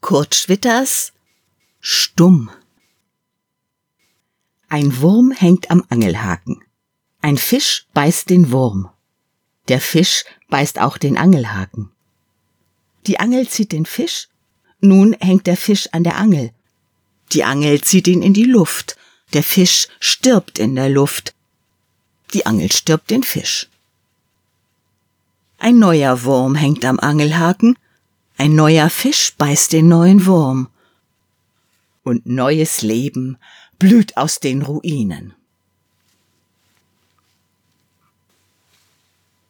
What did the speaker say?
Kurt Schwitters Stumm. Ein Wurm hängt am Angelhaken. Ein Fisch beißt den Wurm. Der Fisch beißt auch den Angelhaken. Die Angel zieht den Fisch, nun hängt der Fisch an der Angel. Die Angel zieht ihn in die Luft, der Fisch stirbt in der Luft. Die Angel stirbt den Fisch. Ein neuer Wurm hängt am Angelhaken, ein neuer Fisch beißt den neuen Wurm. Und neues Leben blüht aus den Ruinen.